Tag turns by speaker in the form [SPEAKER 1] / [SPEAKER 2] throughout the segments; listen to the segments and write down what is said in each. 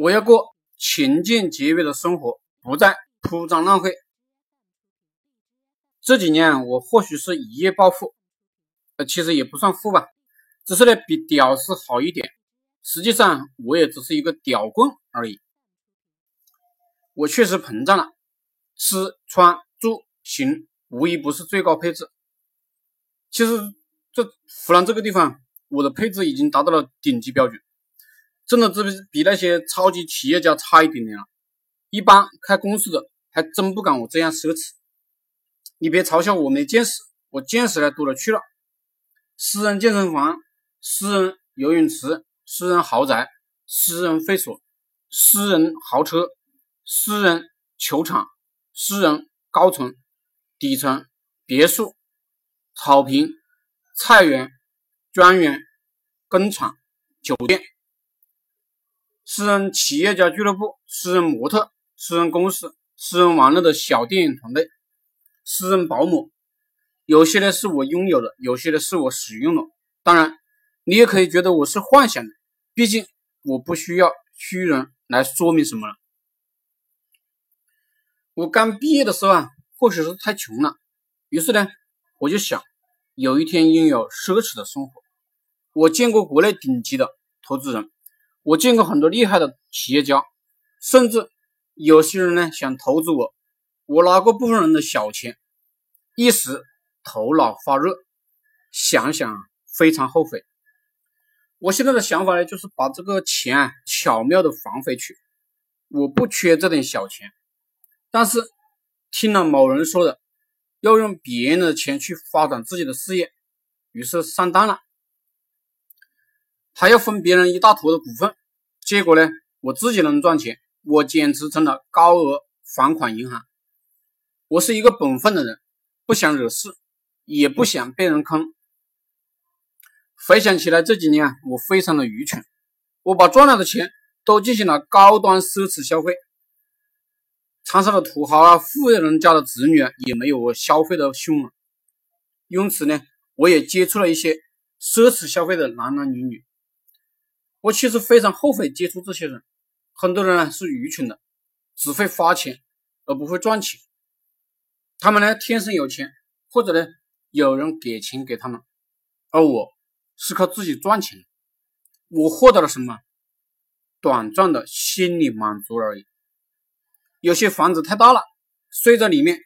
[SPEAKER 1] 我要过勤俭节约的生活，不再铺张浪费。这几年我或许是一夜暴富，呃，其实也不算富吧，只是呢比屌丝好一点。实际上我也只是一个屌棍而已。我确实膨胀了，吃穿住行无一不是最高配置。其实这湖南这个地方，我的配置已经达到了顶级标准。真的只比那些超级企业家差一点点了。一般开公司的还真不敢我这样奢侈。你别嘲笑我没见识，我见识的多了去了。私人健身房、私人游泳池、私人豪宅、私人会所、私人豪车、私人球场、私人高层、底层别墅、草坪、菜园、庄园、工厂、酒店。私人企业家俱乐部、私人模特、私人公司、私人玩乐的小电影团队、私人保姆，有些呢是我拥有的，有些呢是我使用的。当然，你也可以觉得我是幻想的，毕竟我不需要虚荣来说明什么了。我刚毕业的时候啊，或许是太穷了，于是呢，我就想有一天拥有奢侈的生活。我见过国内顶级的投资人。我见过很多厉害的企业家，甚至有些人呢想投资我，我拿过部分人的小钱，一时头脑发热，想想非常后悔。我现在的想法呢，就是把这个钱啊巧妙的还回去。我不缺这点小钱，但是听了某人说的，要用别人的钱去发展自己的事业，于是上当了。还要分别人一大坨的股份，结果呢，我自己能赚钱，我简直成了高额还款银行。我是一个本分的人，不想惹事，也不想被人坑。回想起来，这几年啊，我非常的愚蠢，我把赚来的钱都进行了高端奢侈消费。长沙的土豪啊，富人家的子女啊，也没有我消费的凶猛。因此呢，我也接触了一些奢侈消费的男男女女。我其实非常后悔接触这些人，很多人呢是愚蠢的，只会花钱而不会赚钱。他们呢天生有钱，或者呢有人给钱给他们，而我是靠自己赚钱。我获得了什么？短暂的心理满足而已。有些房子太大了，睡在里面，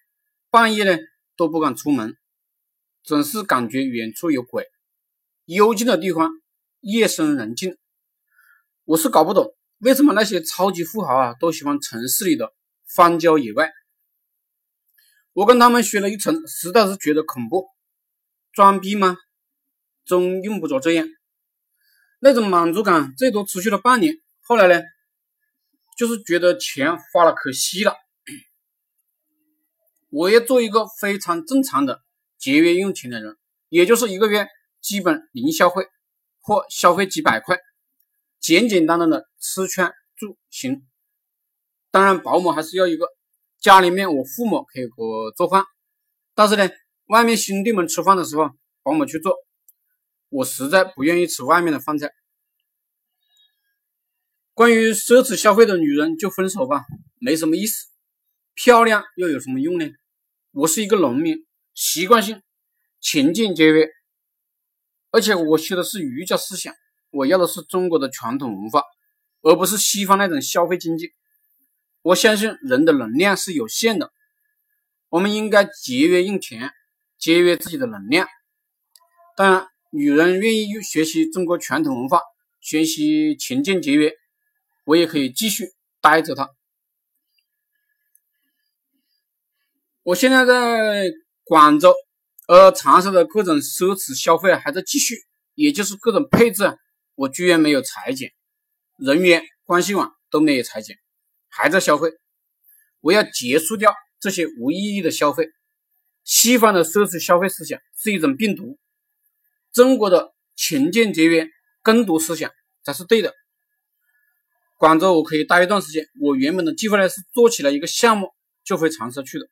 [SPEAKER 1] 半夜呢都不敢出门，总是感觉远处有鬼。幽静的地方，夜深人静。我是搞不懂为什么那些超级富豪啊都喜欢城市里的荒郊野外。我跟他们学了一层，实在是觉得恐怖。装逼吗？真用不着这样。那种满足感最多持续了半年，后来呢，就是觉得钱花了可惜了。我要做一个非常正常的节约用钱的人，也就是一个月基本零消费或消费几百块。简简单单的吃穿住行，当然保姆还是要一个。家里面我父母可以给我做饭，但是呢，外面兄弟们吃饭的时候，保姆去做。我实在不愿意吃外面的饭菜。关于奢侈消费的女人就分手吧，没什么意思。漂亮又有什么用呢？我是一个农民，习惯性勤俭节约，而且我学的是儒家思想。我要的是中国的传统文化，而不是西方那种消费经济。我相信人的能量是有限的，我们应该节约用钱，节约自己的能量。当然，女人愿意学习中国传统文化，学习勤俭节约，我也可以继续待着她。我现在在广州，而长沙的各种奢侈消费还在继续，也就是各种配置。我居然没有裁剪，人员、关系网都没有裁剪，还在消费。我要结束掉这些无意义的消费。西方的奢侈消费思想是一种病毒，中国的勤俭节约耕读思想才是对的。广州我可以待一段时间。我原本的计划呢是做起来一个项目就回长沙去的。